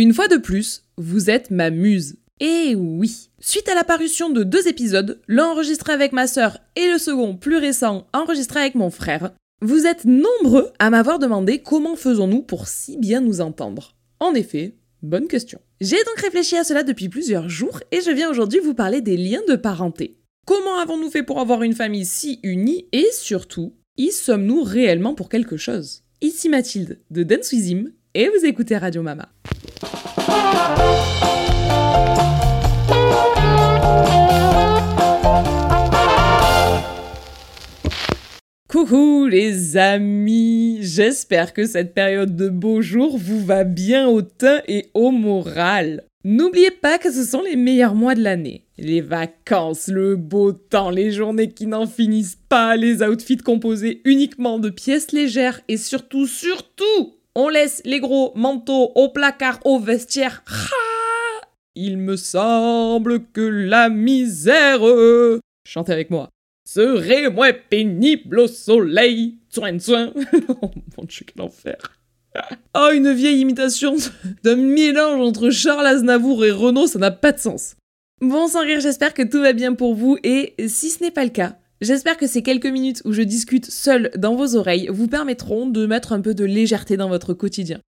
Une fois de plus, vous êtes ma muse. Et oui Suite à l'apparition de deux épisodes, l'un enregistré avec ma sœur et le second, plus récent, enregistré avec mon frère, vous êtes nombreux à m'avoir demandé comment faisons-nous pour si bien nous entendre. En effet, bonne question. J'ai donc réfléchi à cela depuis plusieurs jours et je viens aujourd'hui vous parler des liens de parenté. Comment avons-nous fait pour avoir une famille si unie et surtout, y sommes-nous réellement pour quelque chose? Ici Mathilde de Dance et vous écoutez Radio Mama. Coucou les amis, j'espère que cette période de beaux jours vous va bien au teint et au moral. N'oubliez pas que ce sont les meilleurs mois de l'année. Les vacances, le beau temps, les journées qui n'en finissent pas, les outfits composés uniquement de pièces légères et surtout, surtout, on laisse les gros manteaux au placard, au vestiaire. Il me semble que la misère, chantez avec moi, serait moins pénible au soleil. Soin, soin. oh mon dieu, quel enfer. Oh, une vieille imitation d'un mélange entre Charles Aznavour et Renaud, ça n'a pas de sens. Bon, sans rire, j'espère que tout va bien pour vous et si ce n'est pas le cas, j'espère que ces quelques minutes où je discute seul dans vos oreilles vous permettront de mettre un peu de légèreté dans votre quotidien.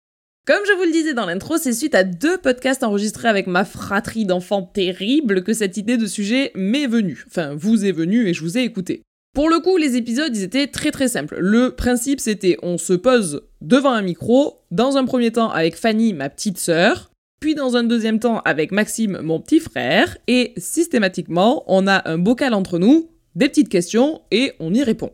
Comme je vous le disais dans l'intro, c'est suite à deux podcasts enregistrés avec ma fratrie d'enfants terribles que cette idée de sujet m'est venue. Enfin, vous est venue et je vous ai écouté. Pour le coup, les épisodes, étaient très très simples. Le principe, c'était on se pose devant un micro, dans un premier temps avec Fanny, ma petite sœur, puis dans un deuxième temps avec Maxime, mon petit frère, et systématiquement, on a un bocal entre nous, des petites questions, et on y répond.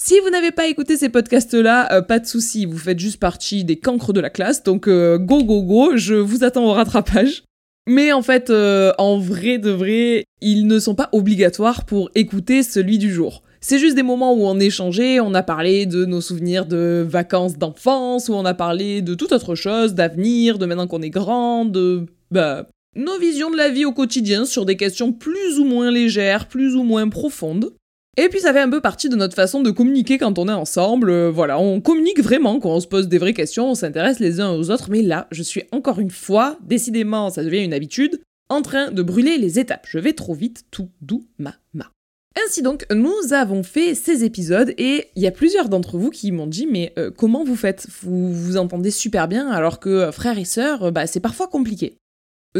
Si vous n'avez pas écouté ces podcasts-là, euh, pas de souci, vous faites juste partie des cancres de la classe, donc euh, go go go, je vous attends au rattrapage. Mais en fait, euh, en vrai de vrai, ils ne sont pas obligatoires pour écouter celui du jour. C'est juste des moments où on échangeait, on a parlé de nos souvenirs de vacances d'enfance, où on a parlé de toute autre chose, d'avenir, de maintenant qu'on est grand, de... bah... nos visions de la vie au quotidien sur des questions plus ou moins légères, plus ou moins profondes. Et puis ça fait un peu partie de notre façon de communiquer quand on est ensemble. Euh, voilà, on communique vraiment quand on se pose des vraies questions, on s'intéresse les uns aux autres. Mais là, je suis encore une fois, décidément, ça devient une habitude, en train de brûler les étapes. Je vais trop vite, tout doux, ma ma. Ainsi donc, nous avons fait ces épisodes et il y a plusieurs d'entre vous qui m'ont dit mais euh, comment vous faites? Vous vous entendez super bien alors que euh, frères et sœurs, bah, c'est parfois compliqué.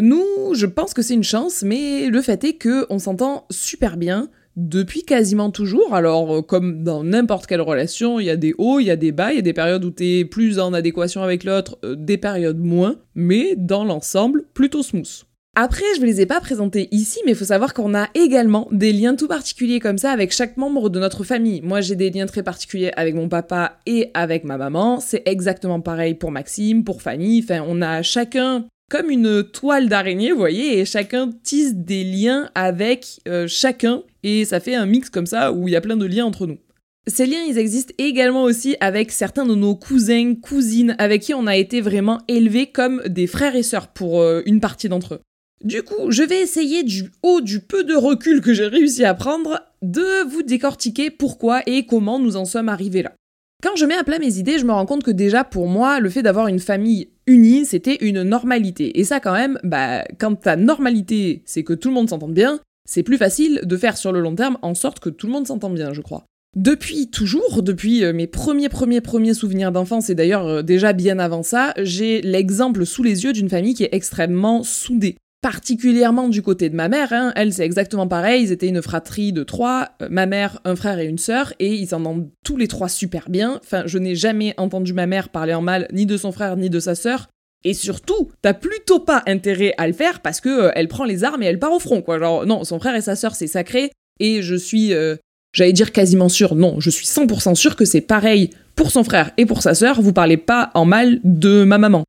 Nous, je pense que c'est une chance, mais le fait est que on s'entend super bien, depuis quasiment toujours. Alors, euh, comme dans n'importe quelle relation, il y a des hauts, il y a des bas, il y a des périodes où t'es plus en adéquation avec l'autre, euh, des périodes moins, mais dans l'ensemble, plutôt smooth. Après, je ne les ai pas présentés ici, mais il faut savoir qu'on a également des liens tout particuliers comme ça avec chaque membre de notre famille. Moi, j'ai des liens très particuliers avec mon papa et avec ma maman. C'est exactement pareil pour Maxime, pour Fanny. Enfin, on a chacun comme une toile d'araignée, vous voyez, et chacun tisse des liens avec euh, chacun, et ça fait un mix comme ça où il y a plein de liens entre nous. Ces liens, ils existent également aussi avec certains de nos cousins, cousines, avec qui on a été vraiment élevés comme des frères et sœurs pour euh, une partie d'entre eux. Du coup, je vais essayer du haut du peu de recul que j'ai réussi à prendre de vous décortiquer pourquoi et comment nous en sommes arrivés là. Quand je mets à plat mes idées, je me rends compte que déjà pour moi, le fait d'avoir une famille unie, c'était une normalité. Et ça quand même, bah, quand ta normalité, c'est que tout le monde s'entende bien, c'est plus facile de faire sur le long terme en sorte que tout le monde s'entende bien, je crois. Depuis toujours, depuis euh, mes premiers premiers premiers souvenirs d'enfance et d'ailleurs euh, déjà bien avant ça, j'ai l'exemple sous les yeux d'une famille qui est extrêmement soudée particulièrement du côté de ma mère, hein. elle c'est exactement pareil, ils étaient une fratrie de trois, euh, ma mère, un frère et une sœur, et ils s'entendent tous les trois super bien, enfin je n'ai jamais entendu ma mère parler en mal ni de son frère ni de sa sœur, et surtout, t'as plutôt pas intérêt à le faire parce que euh, elle prend les armes et elle part au front, quoi. Genre, non, son frère et sa sœur, c'est sacré, et je suis, euh, j'allais dire quasiment sûr, non, je suis 100% sûr que c'est pareil pour son frère et pour sa sœur, vous parlez pas en mal de ma maman.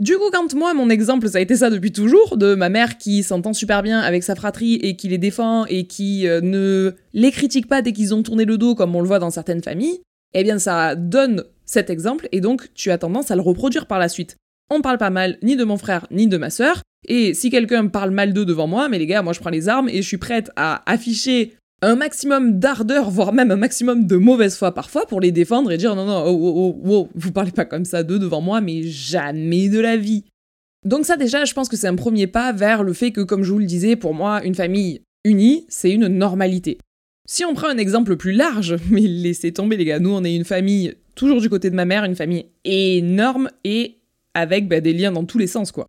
Du coup, quand moi, mon exemple, ça a été ça depuis toujours, de ma mère qui s'entend super bien avec sa fratrie et qui les défend et qui euh, ne les critique pas dès qu'ils ont tourné le dos, comme on le voit dans certaines familles, eh bien, ça donne cet exemple et donc tu as tendance à le reproduire par la suite. On parle pas mal ni de mon frère ni de ma sœur, et si quelqu'un parle mal d'eux devant moi, mais les gars, moi je prends les armes et je suis prête à afficher un maximum d'ardeur, voire même un maximum de mauvaise foi parfois pour les défendre et dire non, non, oh, oh, oh, vous parlez pas comme ça d'eux devant moi, mais jamais de la vie. Donc ça déjà, je pense que c'est un premier pas vers le fait que, comme je vous le disais, pour moi, une famille unie, c'est une normalité. Si on prend un exemple plus large, mais laissez tomber les gars, nous on est une famille, toujours du côté de ma mère, une famille énorme et avec bah, des liens dans tous les sens quoi.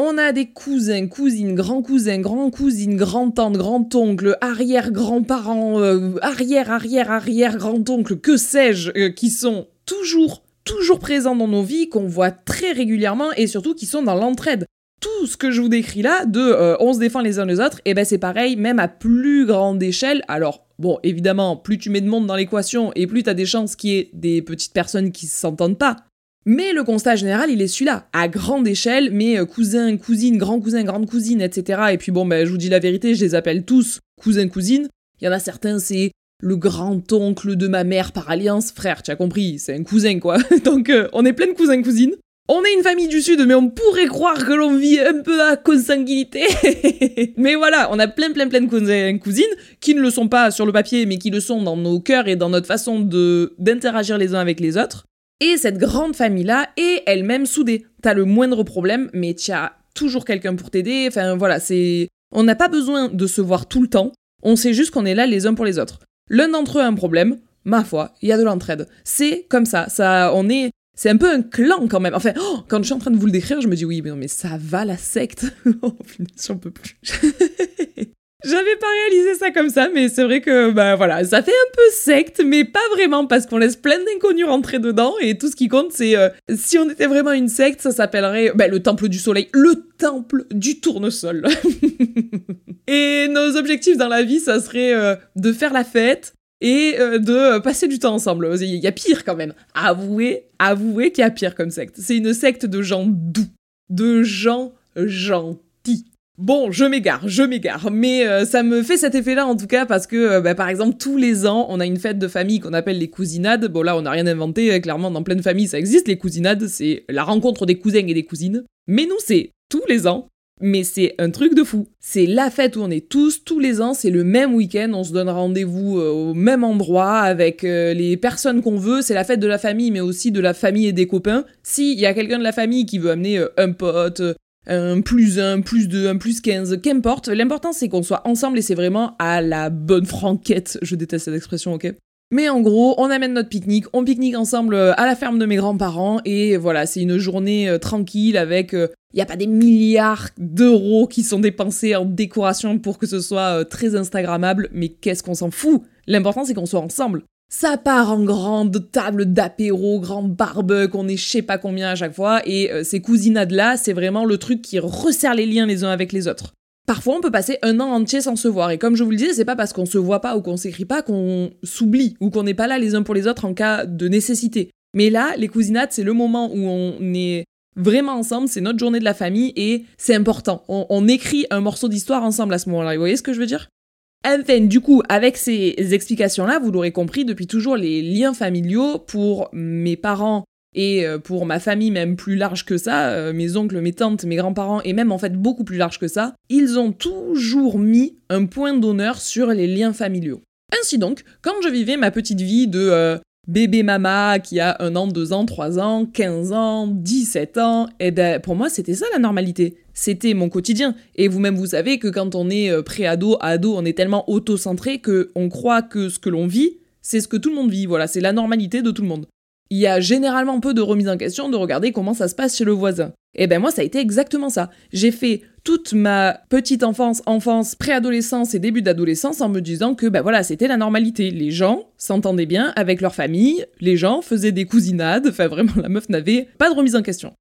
On a des cousins, cousines, grands-cousins, grands-cousines, grand-tantes, grand-oncles, arrière-grands-parents, euh, arrière-arrière-arrière-grand-oncles, que sais-je, euh, qui sont toujours, toujours présents dans nos vies, qu'on voit très régulièrement et surtout qui sont dans l'entraide. Tout ce que je vous décris là, de euh, on se défend les uns les autres, et eh ben c'est pareil, même à plus grande échelle. Alors, bon, évidemment, plus tu mets de monde dans l'équation et plus t'as des chances qu'il y ait des petites personnes qui s'entendent pas. Mais le constat général, il est celui-là, à grande échelle, mes euh, cousins, cousines, grands-cousins, grandes-cousines, etc. Et puis bon, ben, je vous dis la vérité, je les appelle tous cousins, cousines. Il y en a certains, c'est le grand-oncle de ma mère par alliance. Frère, tu as compris, c'est un cousin, quoi. Donc, euh, on est plein de cousins, cousines. On est une famille du Sud, mais on pourrait croire que l'on vit un peu à consanguinité. mais voilà, on a plein, plein, plein de cousins, cousines qui ne le sont pas sur le papier, mais qui le sont dans nos cœurs et dans notre façon d'interagir les uns avec les autres. Et cette grande famille-là est elle-même soudée. T'as le moindre problème, mais tu as toujours quelqu'un pour t'aider. Enfin voilà, c'est. On n'a pas besoin de se voir tout le temps. On sait juste qu'on est là les uns pour les autres. L'un d'entre eux a un problème, ma foi, il y a de l'entraide. C'est comme ça. Ça, on est. C'est un peu un clan quand même. Enfin, oh, quand je suis en train de vous le décrire, je me dis oui, mais non, mais ça va la secte. oh, j'en peux plus. J'avais pas réalisé ça comme ça, mais c'est vrai que, bah voilà, ça fait un peu secte, mais pas vraiment, parce qu'on laisse plein d'inconnus rentrer dedans, et tout ce qui compte, c'est, euh, si on était vraiment une secte, ça s'appellerait, bah, le temple du soleil, le temple du tournesol. et nos objectifs dans la vie, ça serait euh, de faire la fête, et euh, de passer du temps ensemble. Il y a pire quand même. Avouez, avouez qu'il y a pire comme secte. C'est une secte de gens doux, de gens gentils. Bon, je m'égare, je m'égare, mais euh, ça me fait cet effet-là en tout cas parce que, euh, bah, par exemple, tous les ans, on a une fête de famille qu'on appelle les cousinades. Bon là, on n'a rien inventé, euh, clairement, dans pleine famille, ça existe les cousinades, c'est la rencontre des cousins et des cousines. Mais nous, c'est tous les ans, mais c'est un truc de fou. C'est la fête où on est tous, tous les ans, c'est le même week-end, on se donne rendez-vous au même endroit avec les personnes qu'on veut, c'est la fête de la famille, mais aussi de la famille et des copains. S'il y a quelqu'un de la famille qui veut amener un pote, un plus 1, plus 2, un plus 15, qu'importe. L'important c'est qu'on soit ensemble et c'est vraiment à la bonne franquette. Je déteste cette expression, ok? Mais en gros, on amène notre pique-nique, on pique-nique ensemble euh, à la ferme de mes grands-parents et voilà, c'est une journée euh, tranquille avec il euh, n'y a pas des milliards d'euros qui sont dépensés en décoration pour que ce soit très instagrammable, mais qu'est-ce qu'on s'en fout? L'important c'est qu'on soit ensemble. Ça part en grande table d'apéro, grand barbecue, on est je sais pas combien à chaque fois, et euh, ces cousinades-là, c'est vraiment le truc qui resserre les liens les uns avec les autres. Parfois, on peut passer un an entier sans se voir, et comme je vous le disais, c'est pas parce qu'on se voit pas ou qu'on s'écrit pas qu'on s'oublie, ou qu'on n'est pas là les uns pour les autres en cas de nécessité. Mais là, les cousinades, c'est le moment où on est vraiment ensemble, c'est notre journée de la famille, et c'est important. On, on écrit un morceau d'histoire ensemble à ce moment-là, vous voyez ce que je veux dire? Enfin, du coup, avec ces explications-là, vous l'aurez compris, depuis toujours, les liens familiaux pour mes parents et euh, pour ma famille même plus large que ça, euh, mes oncles, mes tantes, mes grands-parents, et même en fait beaucoup plus large que ça, ils ont toujours mis un point d'honneur sur les liens familiaux. Ainsi donc, quand je vivais ma petite vie de euh, bébé mama qui a un an, deux ans, trois ans, 15 ans, 17 ans, et eh ben pour moi c'était ça la normalité. C'était mon quotidien. Et vous-même vous savez que quand on est euh, pré-ado, ado, on est tellement auto-centré que on croit que ce que l'on vit, c'est ce que tout le monde vit. Voilà, c'est la normalité de tout le monde. Il y a généralement peu de remise en question de regarder comment ça se passe chez le voisin. Et eh ben moi ça a été exactement ça. J'ai fait toute ma petite enfance, enfance, préadolescence et début d'adolescence en me disant que ben voilà, c'était la normalité. Les gens s'entendaient bien avec leur famille, les gens faisaient des cousinades, enfin vraiment la meuf n'avait pas de remise en question.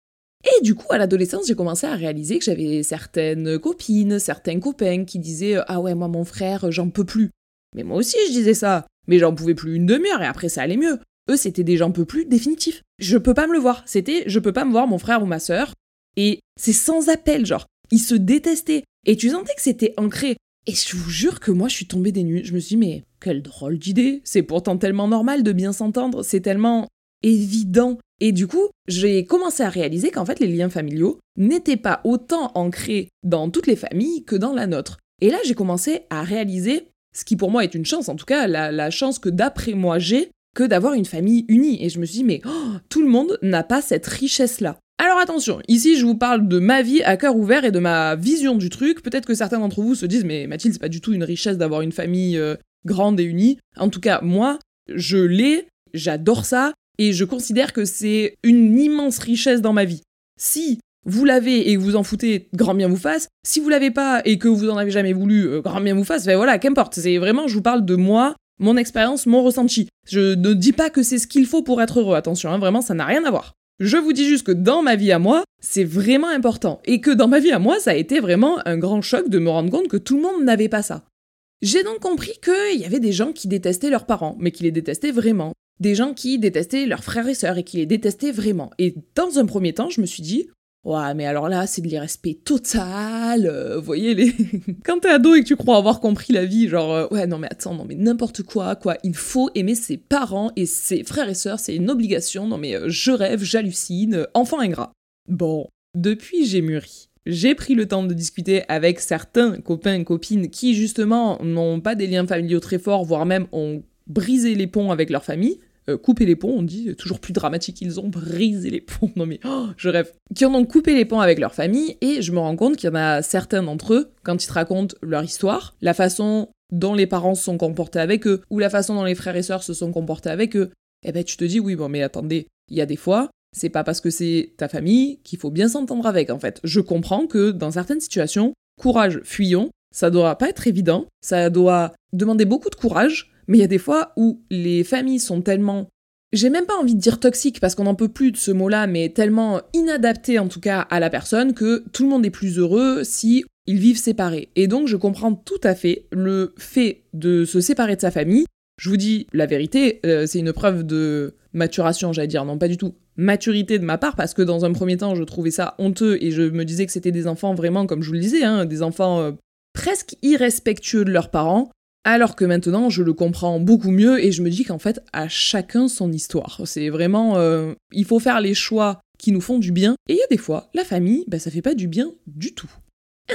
Et du coup, à l'adolescence, j'ai commencé à réaliser que j'avais certaines copines, certains copains qui disaient Ah ouais, moi, mon frère, j'en peux plus. Mais moi aussi, je disais ça. Mais j'en pouvais plus une demi-heure et après, ça allait mieux. Eux, c'était des j'en peux plus définitifs. Je peux pas me le voir. C'était je peux pas me voir mon frère ou ma sœur. Et c'est sans appel, genre. Ils se détestaient. Et tu sentais que c'était ancré. Et je vous jure que moi, je suis tombée des nues. Je me suis dit, mais quelle drôle d'idée. C'est pourtant tellement normal de bien s'entendre. C'est tellement évident. Et du coup, j'ai commencé à réaliser qu'en fait, les liens familiaux n'étaient pas autant ancrés dans toutes les familles que dans la nôtre. Et là, j'ai commencé à réaliser, ce qui pour moi est une chance, en tout cas, la, chance que d'après moi j'ai, que d'avoir une famille unie. Et je me suis dit, mais oh, tout le monde n'a pas cette richesse-là. Alors attention, ici je vous parle de ma vie à cœur ouvert et de ma vision du truc. Peut-être que certains d'entre vous se disent mais Mathilde c'est pas du tout une richesse d'avoir une famille euh, grande et unie. En tout cas moi je l'ai, j'adore ça et je considère que c'est une immense richesse dans ma vie. Si vous l'avez et que vous en foutez, grand bien vous fasse. Si vous l'avez pas et que vous en avez jamais voulu, euh, grand bien vous fasse. Ben voilà, qu'importe. C'est vraiment, je vous parle de moi, mon expérience, mon ressenti. Je ne dis pas que c'est ce qu'il faut pour être heureux. Attention, hein, vraiment, ça n'a rien à voir. Je vous dis juste que dans ma vie à moi, c'est vraiment important. Et que dans ma vie à moi, ça a été vraiment un grand choc de me rendre compte que tout le monde n'avait pas ça. J'ai donc compris qu'il y avait des gens qui détestaient leurs parents, mais qui les détestaient vraiment. Des gens qui détestaient leurs frères et sœurs et qui les détestaient vraiment. Et dans un premier temps, je me suis dit, Ouais, mais alors là, c'est de l'irrespect total. Euh, vous voyez, les... quand t'es ado et que tu crois avoir compris la vie, genre, euh, ouais, non, mais attends, non, mais n'importe quoi, quoi. Il faut aimer ses parents et ses frères et sœurs, c'est une obligation. Non, mais euh, je rêve, j'hallucine, enfant ingrat. Bon, depuis, j'ai mûri. J'ai pris le temps de discuter avec certains copains et copines qui, justement, n'ont pas des liens familiaux très forts, voire même ont brisé les ponts avec leur famille. Euh, couper les ponts, on dit, toujours plus dramatique, ils ont brisé les ponts, non mais oh, je rêve, qui ont donc coupé les ponts avec leur famille, et je me rends compte qu'il y en a certains d'entre eux, quand ils te racontent leur histoire, la façon dont les parents se sont comportés avec eux, ou la façon dont les frères et sœurs se sont comportés avec eux, eh ben tu te dis, oui, bon mais attendez, il y a des fois, c'est pas parce que c'est ta famille qu'il faut bien s'entendre avec, en fait. Je comprends que dans certaines situations, courage, fuyons, ça doit pas être évident, ça doit demander beaucoup de courage, mais il y a des fois où les familles sont tellement j'ai même pas envie de dire toxiques parce qu'on n'en peut plus de ce mot-là, mais tellement inadapté en tout cas à la personne que tout le monde est plus heureux si ils vivent séparés. Et donc je comprends tout à fait le fait de se séparer de sa famille. Je vous dis la vérité, euh, c'est une preuve de maturation, j'allais dire, non pas du tout maturité de ma part, parce que dans un premier temps je trouvais ça honteux et je me disais que c'était des enfants vraiment, comme je vous le disais, hein, des enfants euh, presque irrespectueux de leurs parents, alors que maintenant, je le comprends beaucoup mieux et je me dis qu'en fait, à chacun son histoire. C'est vraiment. Euh, il faut faire les choix qui nous font du bien. Et il y a des fois, la famille, bah, ça fait pas du bien du tout.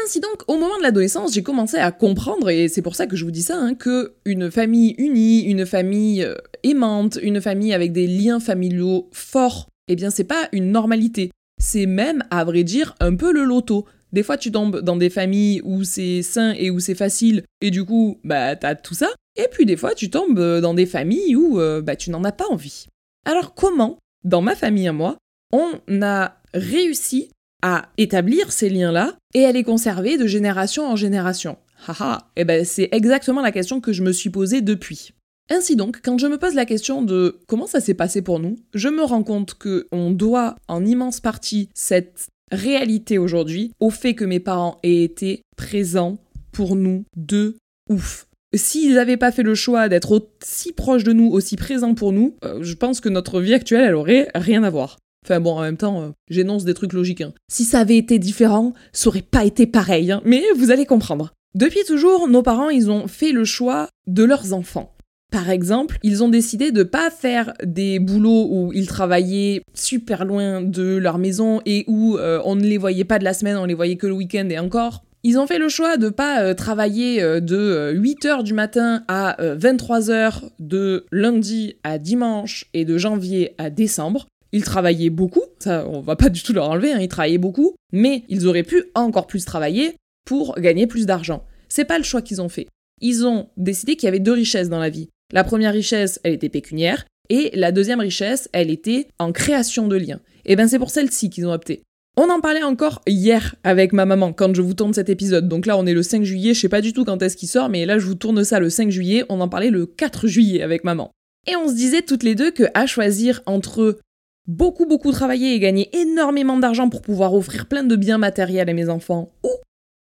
Ainsi donc, au moment de l'adolescence, j'ai commencé à comprendre, et c'est pour ça que je vous dis ça, hein, que une famille unie, une famille euh, aimante, une famille avec des liens familiaux forts, eh bien c'est pas une normalité. C'est même, à vrai dire, un peu le loto. Des fois, tu tombes dans des familles où c'est sain et où c'est facile, et du coup, bah, t'as tout ça. Et puis des fois, tu tombes euh, dans des familles où euh, bah, tu n'en as pas envie. Alors comment, dans ma famille à moi, on a réussi à établir ces liens-là et à les conserver de génération en génération? Haha, et eh ben c'est exactement la question que je me suis posée depuis. Ainsi donc, quand je me pose la question de comment ça s'est passé pour nous, je me rends compte que on doit en immense partie cette réalité aujourd'hui au fait que mes parents aient été présents pour nous de ouf. S'ils n'avaient pas fait le choix d'être aussi proches de nous, aussi présents pour nous, euh, je pense que notre vie actuelle, elle aurait rien à voir. Enfin bon, en même temps, euh, j'énonce des trucs logiques. Hein. Si ça avait été différent, ça aurait pas été pareil. Hein. Mais vous allez comprendre. Depuis toujours, nos parents, ils ont fait le choix de leurs enfants. Par exemple, ils ont décidé de pas faire des boulots où ils travaillaient super loin de leur maison et où euh, on ne les voyait pas de la semaine, on les voyait que le week-end et encore. Ils ont fait le choix de pas euh, travailler euh, de 8h du matin à 23h de lundi à dimanche et de janvier à décembre. Ils travaillaient beaucoup, ça on va pas du tout leur enlever, hein, ils travaillaient beaucoup, mais ils auraient pu encore plus travailler pour gagner plus d'argent. C'est pas le choix qu'ils ont fait. Ils ont décidé qu'il y avait deux richesses dans la vie. La première richesse, elle était pécuniaire, et la deuxième richesse, elle était en création de liens. Et ben c'est pour celle-ci qu'ils ont opté. On en parlait encore hier avec ma maman quand je vous tourne cet épisode. Donc là, on est le 5 juillet, je sais pas du tout quand est-ce qu'il sort, mais là, je vous tourne ça le 5 juillet. On en parlait le 4 juillet avec maman. Et on se disait toutes les deux que à choisir entre beaucoup beaucoup travailler et gagner énormément d'argent pour pouvoir offrir plein de biens matériels à mes enfants, ou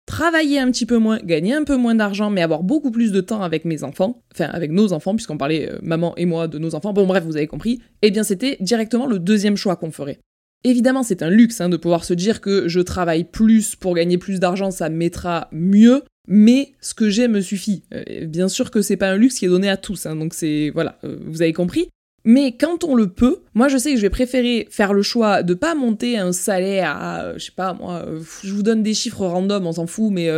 travailler un petit peu moins, gagner un peu moins d'argent, mais avoir beaucoup plus de temps avec mes enfants, enfin avec nos enfants, puisqu'on parlait euh, maman et moi de nos enfants, bon bref, vous avez compris, eh bien c'était directement le deuxième choix qu'on ferait. Évidemment, c'est un luxe hein, de pouvoir se dire que je travaille plus pour gagner plus d'argent, ça me mettra mieux, mais ce que j'ai me suffit. Euh, bien sûr que c'est pas un luxe qui est donné à tous, hein, donc c'est voilà, euh, vous avez compris. Mais quand on le peut, moi je sais que je vais préférer faire le choix de pas monter un salaire à, euh, je sais pas moi, euh, je vous donne des chiffres random, on s'en fout, mais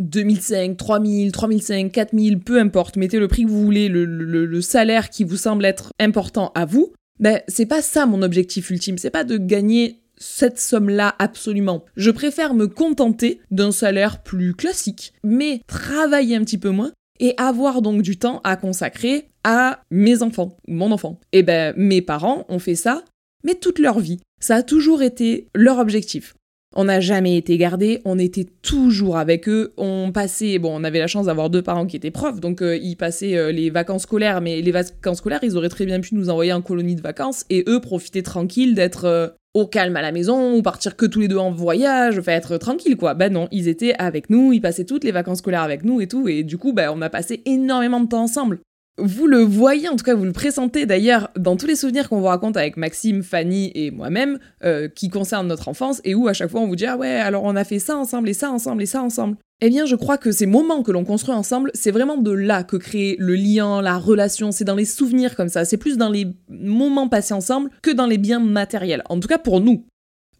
2005, 3000, 3005, 4000, peu importe, mettez le prix que vous voulez, le, salaire qui vous semble être important à vous. Ben, c'est pas ça mon objectif ultime, c'est pas de gagner cette somme-là absolument. Je préfère me contenter d'un salaire plus classique, mais travailler un petit peu moins et avoir donc du temps à consacrer à mes enfants, mon enfant. Eh ben mes parents ont fait ça, mais toute leur vie. Ça a toujours été leur objectif. On n'a jamais été gardés, on était toujours avec eux. On passait, bon, on avait la chance d'avoir deux parents qui étaient profs, donc euh, ils passaient euh, les vacances scolaires, mais les vacances scolaires, ils auraient très bien pu nous envoyer en colonie de vacances et eux profiter tranquille d'être euh, au calme à la maison ou partir que tous les deux en voyage, enfin être tranquille quoi. Ben non, ils étaient avec nous, ils passaient toutes les vacances scolaires avec nous et tout, et du coup, ben on a passé énormément de temps ensemble. Vous le voyez, en tout cas vous le pressentez d'ailleurs dans tous les souvenirs qu'on vous raconte avec Maxime, Fanny et moi-même, euh, qui concernent notre enfance, et où à chaque fois on vous dit ah ouais alors on a fait ça ensemble et ça ensemble et ça ensemble. Eh bien je crois que ces moments que l'on construit ensemble, c'est vraiment de là que crée le lien, la relation, c'est dans les souvenirs comme ça, c'est plus dans les moments passés ensemble que dans les biens matériels, en tout cas pour nous.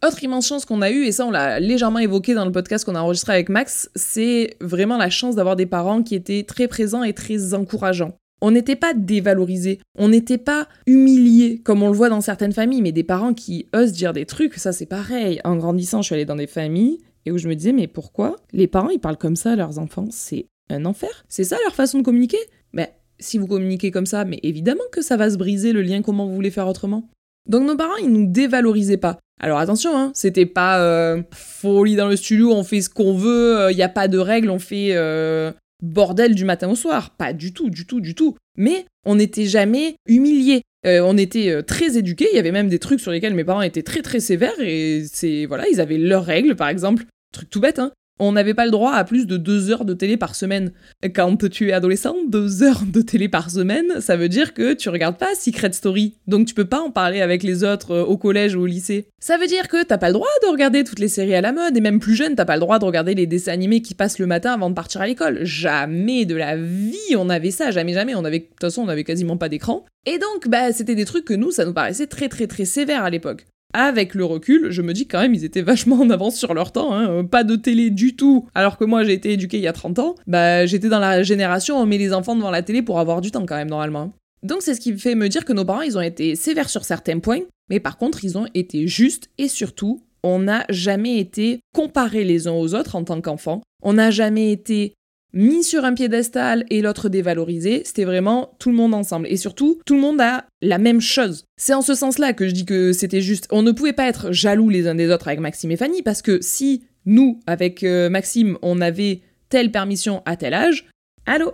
Autre immense chance qu'on a eue, et ça on l'a légèrement évoqué dans le podcast qu'on a enregistré avec Max, c'est vraiment la chance d'avoir des parents qui étaient très présents et très encourageants. On n'était pas dévalorisé, on n'était pas humilié comme on le voit dans certaines familles, mais des parents qui osent dire des trucs, ça c'est pareil. En grandissant, je suis allée dans des familles et où je me disais mais pourquoi les parents ils parlent comme ça à leurs enfants? C'est un enfer. C'est ça leur façon de communiquer? Mais si vous communiquez comme ça, mais évidemment que ça va se briser le lien. Comment vous voulez faire autrement Donc nos parents ils nous dévalorisaient pas. Alors attention, hein, c'était pas euh, folie dans le studio, on fait ce qu'on veut, il euh, n'y a pas de règles, on fait euh, bordel du matin au soir. Pas du tout, du tout, du tout. Mais on n'était jamais humilié. Euh, on était euh, très éduqués. Il y avait même des trucs sur lesquels mes parents étaient très très sévères et c'est voilà, ils avaient leurs règles, par exemple. Truc tout bête, hein on n'avait pas le droit à plus de deux heures de télé par semaine. Quand tu es adolescent, deux heures de télé par semaine, ça veut dire que tu regardes pas Secret Story. Donc tu peux pas en parler avec les autres euh, au collège ou au lycée. Ça veut dire que t'as pas le droit de regarder toutes les séries à la mode, et même plus jeune, t'as pas le droit de regarder les dessins animés qui passent le matin avant de partir à l'école. Jamais de la vie on avait ça, jamais, jamais. On avait, de toute façon, on avait quasiment pas d'écran. Et donc, bah, c'était des trucs que nous, ça nous paraissait très, très, très sévère à l'époque avec le recul, je me dis quand même ils étaient vachement en avance sur leur temps, hein. pas de télé du tout, alors que moi j'ai été éduquée il y a 30 ans, bah j'étais dans la génération on met les enfants devant la télé pour avoir du temps quand même normalement. Donc c'est ce qui fait me dire que nos parents ils ont été sévères sur certains points, mais par contre ils ont été justes et surtout on n'a jamais été comparés les uns aux autres en tant qu'enfants, on n'a jamais été mis sur un piédestal et l'autre dévalorisé, c'était vraiment tout le monde ensemble. Et surtout, tout le monde a la même chose. C'est en ce sens-là que je dis que c'était juste. On ne pouvait pas être jaloux les uns des autres avec Maxime et Fanny, parce que si nous, avec euh, Maxime, on avait telle permission à tel âge, allô?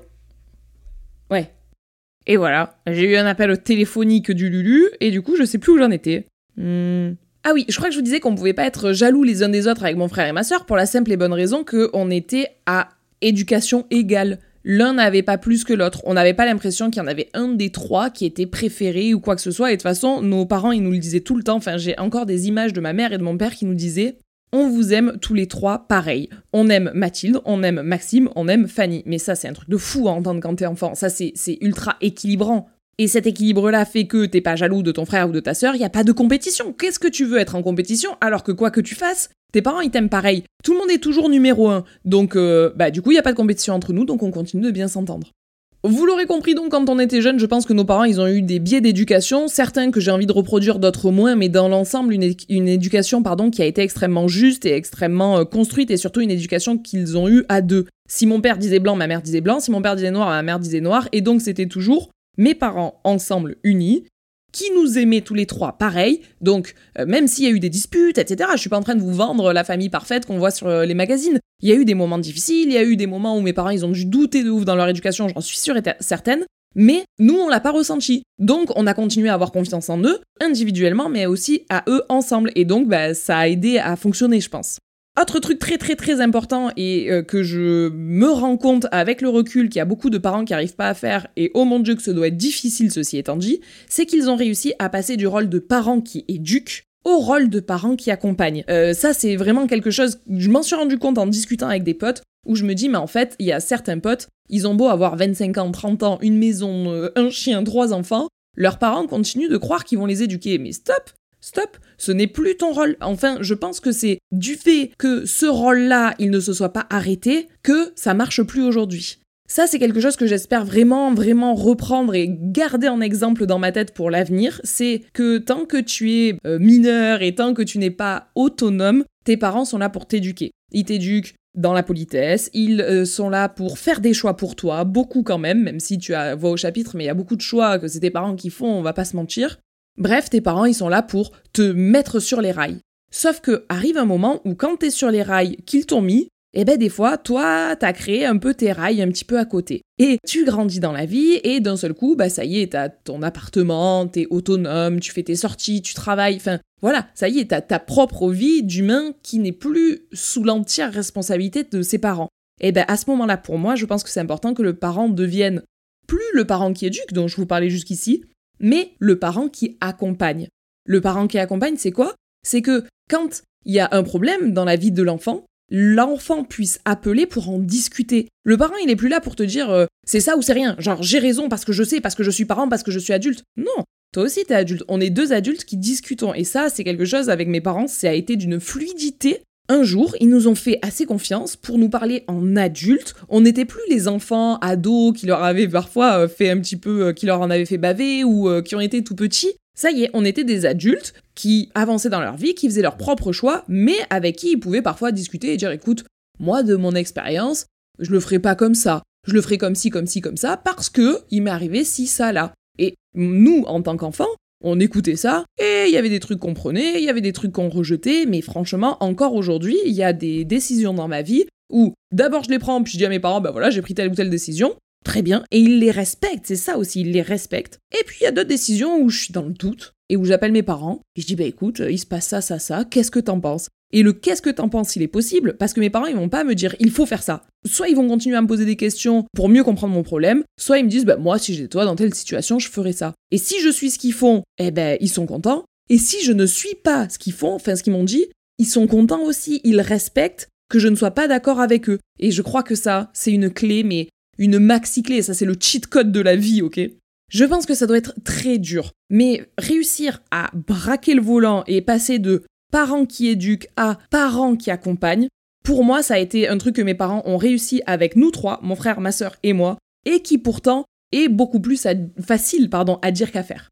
Ouais. Et voilà, j'ai eu un appel téléphonique du Lulu, et du coup, je sais plus où j'en étais. Hmm. Ah oui, je crois que je vous disais qu'on pouvait pas être jaloux les uns des autres avec mon frère et ma soeur pour la simple et bonne raison qu'on était à éducation égale. L'un n'avait pas plus que l'autre. On n'avait pas l'impression qu'il y en avait un des trois qui était préféré ou quoi que ce soit. Et de toute façon, nos parents, ils nous le disaient tout le temps. Enfin, j'ai encore des images de ma mère et de mon père qui nous disaient on vous aime tous les trois pareil. On aime Mathilde, on aime Maxime, on aime Fanny. Mais ça, c'est un truc de fou à entendre quand t'es enfant. Ça, c'est ultra équilibrant. Et cet équilibre-là fait que t'es pas jaloux de ton frère ou de ta sœur, y a pas de compétition. Qu'est-ce que tu veux être en compétition alors que quoi que tu fasses, tes parents ils t'aiment pareil. Tout le monde est toujours numéro un. Donc euh, bah du coup, y a pas de compétition entre nous, donc on continue de bien s'entendre. Vous l'aurez compris donc quand on était jeune, je pense que nos parents ils ont eu des biais d'éducation, certains que j'ai envie de reproduire, d'autres moins, mais dans l'ensemble une, éducation pardon qui a été extrêmement juste et extrêmement euh, construite et surtout une éducation qu'ils ont eue à deux. Si mon père disait blanc, ma mère disait blanc, si mon père disait noir, ma mère disait noir, et donc c'était toujours mes parents ensemble unis, qui nous aimaient tous les trois pareil. Donc, euh, même s'il y a eu des disputes, etc., je suis pas en train de vous vendre la famille parfaite qu'on voit sur euh, les magazines. Il y a eu des moments difficiles, il y a eu des moments où mes parents ils ont dû douter de ouf dans leur éducation, j'en suis sûre et certaine. Mais nous, on l'a pas ressenti. Donc, on a continué à avoir confiance en eux, individuellement, mais aussi à eux ensemble. Et donc, bah, ça a aidé à fonctionner, je pense. Autre truc très très très important et euh, que je me rends compte avec le recul qu'il y a beaucoup de parents qui n'arrivent pas à faire et oh mon dieu que ce doit être difficile ceci étant dit, c'est qu'ils ont réussi à passer du rôle de parents qui éduquent au rôle de parents qui accompagnent. Euh, ça c'est vraiment quelque chose, je m'en suis rendu compte en discutant avec des potes où je me dis mais en fait il y a certains potes, ils ont beau avoir 25 ans, 30 ans, une maison, euh, un chien, trois enfants, leurs parents continuent de croire qu'ils vont les éduquer. Mais stop Stop, ce n'est plus ton rôle. Enfin, je pense que c'est du fait que ce rôle-là, il ne se soit pas arrêté, que ça marche plus aujourd'hui. Ça, c'est quelque chose que j'espère vraiment, vraiment reprendre et garder en exemple dans ma tête pour l'avenir. C'est que tant que tu es euh, mineur et tant que tu n'es pas autonome, tes parents sont là pour t'éduquer. Ils t'éduquent dans la politesse, ils euh, sont là pour faire des choix pour toi, beaucoup quand même, même si tu as, vois au chapitre, mais il y a beaucoup de choix que c'est tes parents qui font, on va pas se mentir. Bref, tes parents, ils sont là pour te mettre sur les rails. Sauf que arrive un moment où quand t'es sur les rails qu'ils t'ont mis, eh ben des fois, toi, t'as créé un peu tes rails un petit peu à côté. Et tu grandis dans la vie, et d'un seul coup, bah ça y est, t'as ton appartement, t'es autonome, tu fais tes sorties, tu travailles, enfin voilà, ça y est, t'as ta propre vie d'humain qui n'est plus sous l'entière responsabilité de ses parents. Et ben à ce moment-là, pour moi, je pense que c'est important que le parent devienne plus le parent qui éduque, dont je vous parlais jusqu'ici, mais le parent qui accompagne. Le parent qui accompagne, c'est quoi? C'est que quand il y a un problème dans la vie de l'enfant, l'enfant puisse appeler pour en discuter. Le parent, il est plus là pour te dire euh, c'est ça ou c'est rien, genre j'ai raison parce que je sais, parce que je suis parent, parce que je suis adulte. Non, toi aussi t'es adulte. On est deux adultes qui discutons. Et ça, c'est quelque chose avec mes parents, ça a été d'une fluidité. Un jour, ils nous ont fait assez confiance pour nous parler en adulte. On n'était plus les enfants ados qui leur avaient parfois euh, fait un petit peu, euh, qui leur en avaient fait baver ou qui ont été tout petits. Ça y est, on était des adultes qui avançaient dans leur vie, qui faisaient leurs propres choix, mais avec qui ils pouvaient parfois discuter et dire écoute, moi de mon expérience, je le ferai pas comme ça, je le ferai comme ci, comme ci, comme ça, parce que il m'est arrivé ci, ça, là. Et nous, en tant qu'enfants, on écoutait ça, et il y avait des trucs qu'on prenait, il y avait des trucs qu'on rejetait, mais franchement, encore aujourd'hui, il y a des décisions dans ma vie où d'abord je les prends, puis je dis à mes parents, bah voilà, j'ai pris telle ou telle décision, Très bien. Et ils les respectent, c'est ça aussi, ils les respectent. Et puis il y a d'autres décisions où je suis dans le doute et où j'appelle mes parents et je dis bah écoute, il se passe ça, ça, ça, qu'est-ce que t'en penses? Et le qu'est-ce que t'en penses, il est possible? Parce que mes parents ils vont pas me dire il faut faire ça. Soit ils vont continuer à me poser des questions pour mieux comprendre mon problème, soit ils me disent bah moi si j'étais toi dans telle situation je ferais ça. Et si je suis ce qu'ils font, eh ben ils sont contents. Et si je ne suis pas ce qu'ils font, enfin ce qu'ils m'ont dit, ils sont contents aussi, ils respectent que je ne sois pas d'accord avec eux. Et je crois que ça, c'est une clé, mais une maxi-clé, ça c'est le cheat code de la vie, ok? Je pense que ça doit être très dur, mais réussir à braquer le volant et passer de parents qui éduquent à parents qui accompagnent, pour moi ça a été un truc que mes parents ont réussi avec nous trois, mon frère, ma sœur et moi, et qui pourtant est beaucoup plus facile pardon, à dire qu'à faire.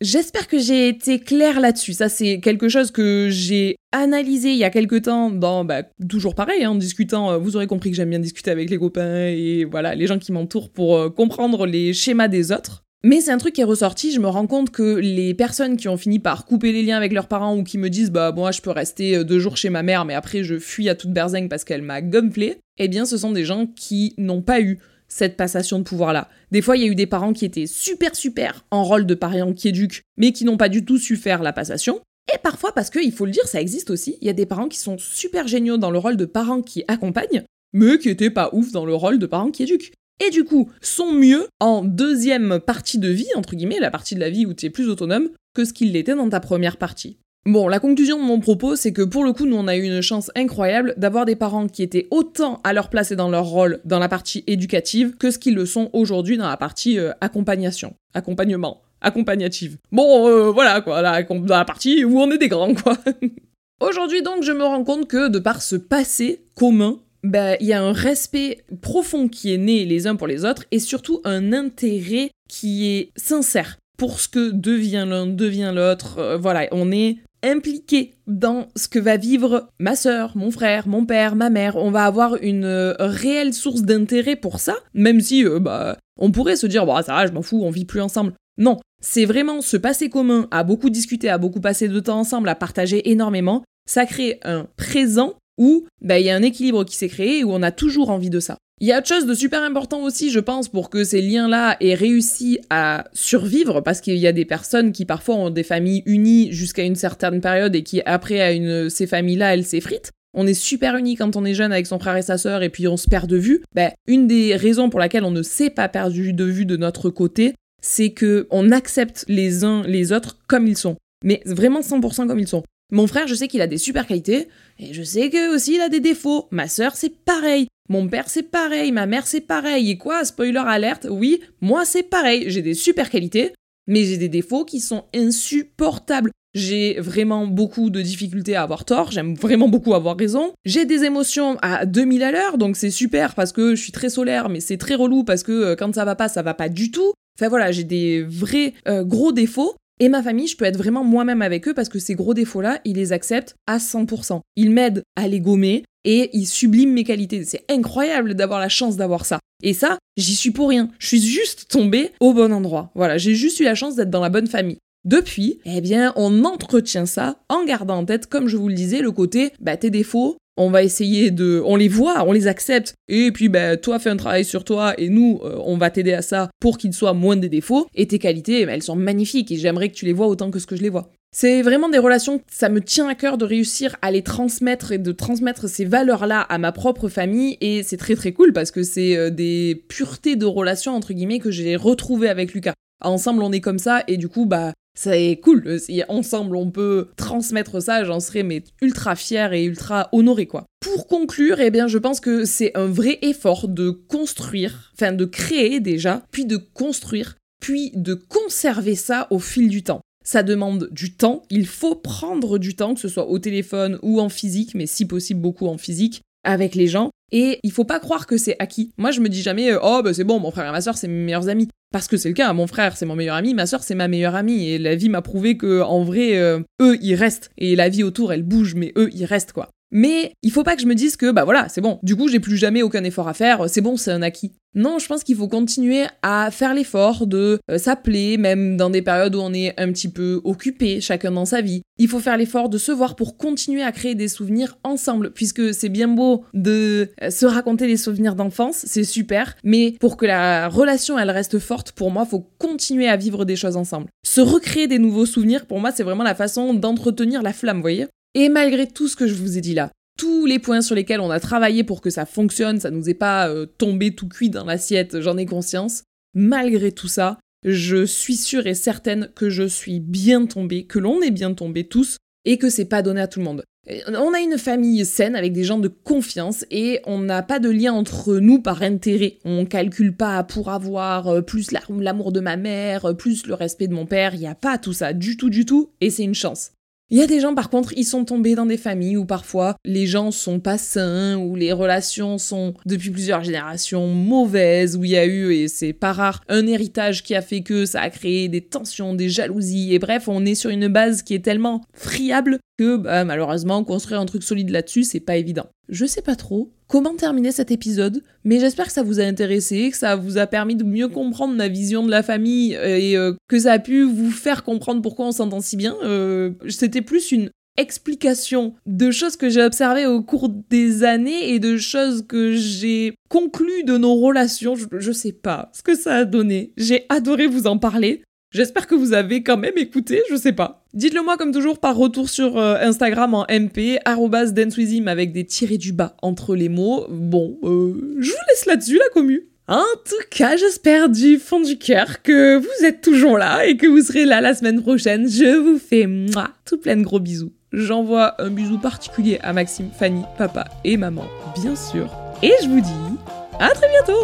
J'espère que j'ai été claire là-dessus. Ça, c'est quelque chose que j'ai analysé il y a quelque temps dans, bah, toujours pareil, hein, en discutant. Euh, vous aurez compris que j'aime bien discuter avec les copains et voilà, les gens qui m'entourent pour euh, comprendre les schémas des autres. Mais c'est un truc qui est ressorti, je me rends compte que les personnes qui ont fini par couper les liens avec leurs parents ou qui me disent bah moi je peux rester euh, deux jours chez ma mère mais après je fuis à toute berzingue parce qu'elle m'a gonflé, eh bien ce sont des gens qui n'ont pas eu cette passation de pouvoir-là. Des fois, il y a eu des parents qui étaient super super en rôle de parents qui éduquent, mais qui n'ont pas du tout su faire la passation. Et parfois, parce qu'il faut le dire, ça existe aussi, il y a des parents qui sont super géniaux dans le rôle de parents qui accompagnent, mais qui étaient pas ouf dans le rôle de parents qui éduquent. Et du coup, sont mieux en deuxième partie de vie, entre guillemets, la partie de la vie où tu es plus autonome, que ce qu'ils l'étaient dans ta première partie. Bon, la conclusion de mon propos, c'est que pour le coup, nous, on a eu une chance incroyable d'avoir des parents qui étaient autant à leur place et dans leur rôle dans la partie éducative que ce qu'ils le sont aujourd'hui dans la partie euh, accompagnation, accompagnement, accompagnative. Bon, euh, voilà, quoi, dans la partie où on est des grands, quoi. aujourd'hui, donc, je me rends compte que de par ce passé commun, ben, il y a un respect profond qui est né les uns pour les autres et surtout un intérêt qui est sincère pour ce que devient l'un, devient l'autre. Euh, voilà, on est impliqué dans ce que va vivre ma sœur, mon frère, mon père, ma mère. On va avoir une euh, réelle source d'intérêt pour ça, même si euh, bah, on pourrait se dire, bah, ça va, je m'en fous, on vit plus ensemble. Non, c'est vraiment ce passé commun, à beaucoup discuter, à beaucoup passer de temps ensemble, à partager énormément. Ça crée un présent où bah, il y a un équilibre qui s'est créé où on a toujours envie de ça. Il y a autre chose de super important aussi, je pense, pour que ces liens-là aient réussi à survivre, parce qu'il y a des personnes qui parfois ont des familles unies jusqu'à une certaine période et qui après à une ces familles-là, elles s'effritent. On est super unis quand on est jeune avec son frère et sa sœur et puis on se perd de vue. Ben, une des raisons pour laquelle on ne s'est pas perdu de vue de notre côté, c'est que on accepte les uns les autres comme ils sont. Mais vraiment 100% comme ils sont. Mon frère, je sais qu'il a des super qualités, et je sais que aussi il a des défauts. Ma sœur, c'est pareil. Mon père, c'est pareil. Ma mère, c'est pareil. Et quoi, spoiler alerte, oui, moi, c'est pareil. J'ai des super qualités, mais j'ai des défauts qui sont insupportables. J'ai vraiment beaucoup de difficultés à avoir tort, j'aime vraiment beaucoup avoir raison. J'ai des émotions à 2000 à l'heure, donc c'est super parce que je suis très solaire, mais c'est très relou parce que euh, quand ça va pas, ça va pas du tout. Enfin voilà, j'ai des vrais euh, gros défauts. Et ma famille, je peux être vraiment moi-même avec eux parce que ces gros défauts-là, ils les acceptent à 100%. Ils m'aident à les gommer et ils subliment mes qualités. C'est incroyable d'avoir la chance d'avoir ça. Et ça, j'y suis pour rien. Je suis juste tombée au bon endroit. Voilà, j'ai juste eu la chance d'être dans la bonne famille. Depuis, eh bien, on entretient ça en gardant en tête, comme je vous le disais, le côté, bah, tes défauts, on va essayer de, on les voit, on les accepte, et puis bah, toi fais un travail sur toi, et nous, euh, on va t'aider à ça pour qu'ils soient moins des défauts, et tes qualités, bah, elles sont magnifiques, et j'aimerais que tu les vois autant que ce que je les vois. C'est vraiment des relations, ça me tient à cœur de réussir à les transmettre et de transmettre ces valeurs-là à ma propre famille et c'est très très cool parce que c'est euh, des puretés de relations entre guillemets que j'ai retrouvées avec Lucas. Ensemble on est comme ça et du coup bah c'est cool, si ensemble on peut transmettre ça, j'en serais mais ultra fière et ultra honorée quoi. Pour conclure, eh bien je pense que c'est un vrai effort de construire, enfin de créer déjà, puis de construire, puis de conserver ça au fil du temps. Ça demande du temps, il faut prendre du temps, que ce soit au téléphone ou en physique, mais si possible beaucoup en physique, avec les gens. Et il faut pas croire que c'est acquis. Moi, je me dis jamais, euh, oh, bah c'est bon, mon frère et ma soeur, c'est mes meilleurs amis. Parce que c'est le cas, mon frère, c'est mon meilleur ami, ma soeur, c'est ma meilleure amie. Et la vie m'a prouvé que, en vrai, euh, eux, ils restent. Et la vie autour, elle bouge, mais eux, ils restent, quoi. Mais il faut pas que je me dise que, bah voilà, c'est bon, du coup, j'ai plus jamais aucun effort à faire, c'est bon, c'est un acquis. Non, je pense qu'il faut continuer à faire l'effort de euh, s'appeler, même dans des périodes où on est un petit peu occupé, chacun dans sa vie. Il faut faire l'effort de se voir pour continuer à créer des souvenirs ensemble, puisque c'est bien beau de euh, se raconter des souvenirs d'enfance, c'est super, mais pour que la relation elle reste forte, pour moi, faut continuer à vivre des choses ensemble. Se recréer des nouveaux souvenirs, pour moi, c'est vraiment la façon d'entretenir la flamme, vous voyez? Et malgré tout ce que je vous ai dit là, tous les points sur lesquels on a travaillé pour que ça fonctionne, ça nous est pas euh, tombé tout cuit dans l'assiette, j'en ai conscience. Malgré tout ça, je suis sûre et certaine que je suis bien tombée, que l'on est bien tombé tous, et que c'est pas donné à tout le monde. On a une famille saine avec des gens de confiance et on n'a pas de lien entre nous par intérêt. On calcule pas pour avoir euh, plus l'amour de ma mère, plus le respect de mon père, il n'y a pas tout ça du tout du tout et c'est une chance. Il y a des gens par contre, ils sont tombés dans des familles où parfois les gens sont pas sains, où les relations sont depuis plusieurs générations mauvaises, où il y a eu, et c'est pas rare, un héritage qui a fait que ça a créé des tensions, des jalousies, et bref, on est sur une base qui est tellement friable que bah, malheureusement construire un truc solide là-dessus, c'est pas évident. Je sais pas trop comment terminer cet épisode, mais j'espère que ça vous a intéressé, que ça vous a permis de mieux comprendre ma vision de la famille euh, et euh, que ça a pu vous faire comprendre pourquoi on s'entend si bien. Euh, c'était plus une explication de choses que j'ai observées au cours des années et de choses que j'ai conclues de nos relations. Je, je sais pas ce que ça a donné. J'ai adoré vous en parler. J'espère que vous avez quand même écouté, je sais pas. Dites-le moi comme toujours par retour sur euh, Instagram en MP, dancewithhim avec des tirés du bas entre les mots. Bon, euh, je vous laisse là-dessus la commu. En tout cas, j'espère du fond du cœur que vous êtes toujours là et que vous serez là la semaine prochaine. Je vous fais moi tout plein de gros bisous. J'envoie un bisou particulier à Maxime, Fanny, papa et maman, bien sûr. Et je vous dis à très bientôt